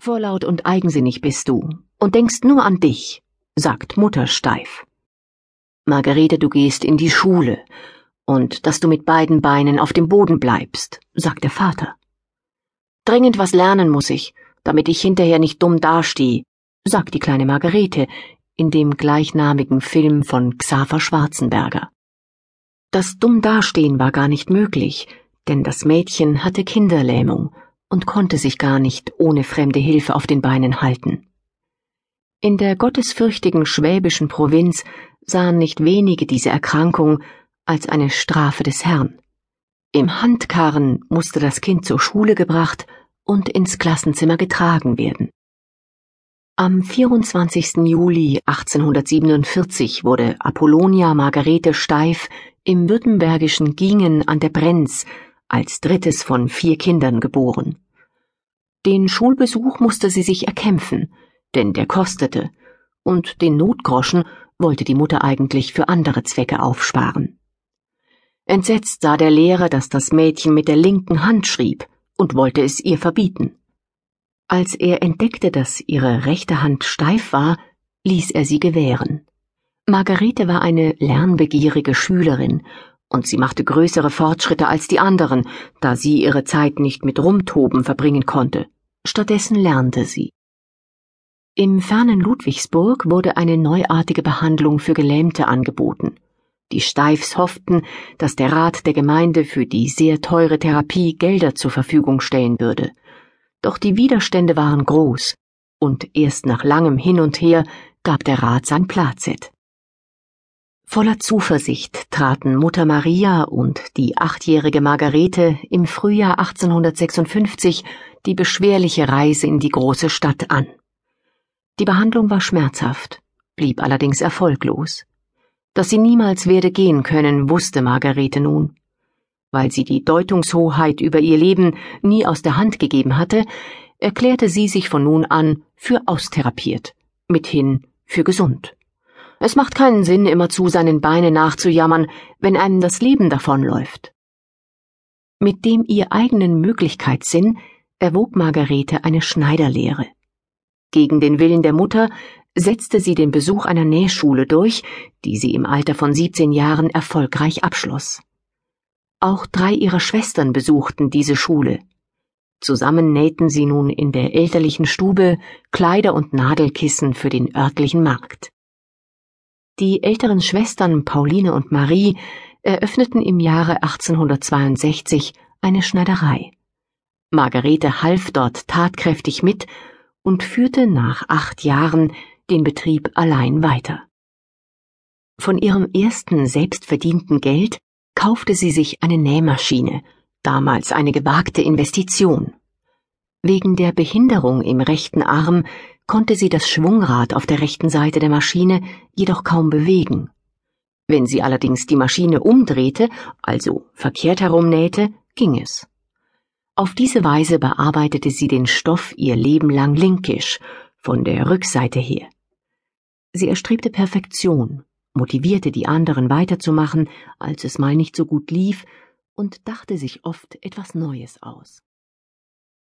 Vorlaut und eigensinnig bist du und denkst nur an dich, sagt Mutter steif. Margarete, du gehst in die Schule und dass du mit beiden Beinen auf dem Boden bleibst, sagt der Vater. Dringend was lernen muss ich, damit ich hinterher nicht dumm dastehe, sagt die kleine Margarete in dem gleichnamigen Film von Xaver Schwarzenberger. Das dumm dastehen war gar nicht möglich, denn das Mädchen hatte Kinderlähmung und konnte sich gar nicht ohne fremde Hilfe auf den Beinen halten. In der gottesfürchtigen schwäbischen Provinz sahen nicht wenige diese Erkrankung als eine Strafe des Herrn. Im Handkarren musste das Kind zur Schule gebracht und ins Klassenzimmer getragen werden. Am 24. Juli 1847 wurde Apollonia Margarete Steif im württembergischen Gingen an der Brenz als drittes von vier Kindern geboren. Den Schulbesuch musste sie sich erkämpfen, denn der kostete, und den Notgroschen wollte die Mutter eigentlich für andere Zwecke aufsparen. Entsetzt sah der Lehrer, dass das Mädchen mit der linken Hand schrieb und wollte es ihr verbieten. Als er entdeckte, dass ihre rechte Hand steif war, ließ er sie gewähren. Margarete war eine lernbegierige Schülerin und sie machte größere Fortschritte als die anderen, da sie ihre Zeit nicht mit Rumtoben verbringen konnte. Stattdessen lernte sie. Im fernen Ludwigsburg wurde eine neuartige Behandlung für Gelähmte angeboten. Die Steifs hofften, dass der Rat der Gemeinde für die sehr teure Therapie Gelder zur Verfügung stellen würde. Doch die Widerstände waren groß, und erst nach langem Hin und Her gab der Rat sein Plazet. Voller Zuversicht traten Mutter Maria und die achtjährige Margarete im Frühjahr 1856 die beschwerliche Reise in die große Stadt an. Die Behandlung war schmerzhaft, blieb allerdings erfolglos. Dass sie niemals werde gehen können, wusste Margarete nun. Weil sie die Deutungshoheit über ihr Leben nie aus der Hand gegeben hatte, erklärte sie sich von nun an für austherapiert, mithin für gesund. Es macht keinen Sinn, immerzu seinen Beinen nachzujammern, wenn einem das Leben davonläuft. Mit dem ihr eigenen Möglichkeitssinn erwog Margarete eine Schneiderlehre. Gegen den Willen der Mutter setzte sie den Besuch einer Nähschule durch, die sie im Alter von 17 Jahren erfolgreich abschloss. Auch drei ihrer Schwestern besuchten diese Schule. Zusammen nähten sie nun in der elterlichen Stube Kleider und Nadelkissen für den örtlichen Markt. Die älteren Schwestern Pauline und Marie eröffneten im Jahre 1862 eine Schneiderei. Margarete half dort tatkräftig mit und führte nach acht Jahren den Betrieb allein weiter. Von ihrem ersten selbstverdienten Geld kaufte sie sich eine Nähmaschine, damals eine gewagte Investition. Wegen der Behinderung im rechten Arm konnte sie das Schwungrad auf der rechten Seite der Maschine jedoch kaum bewegen. Wenn sie allerdings die Maschine umdrehte, also verkehrt herum nähte, ging es. Auf diese Weise bearbeitete sie den Stoff ihr Leben lang linkisch, von der Rückseite her. Sie erstrebte Perfektion, motivierte die anderen weiterzumachen, als es mal nicht so gut lief, und dachte sich oft etwas Neues aus.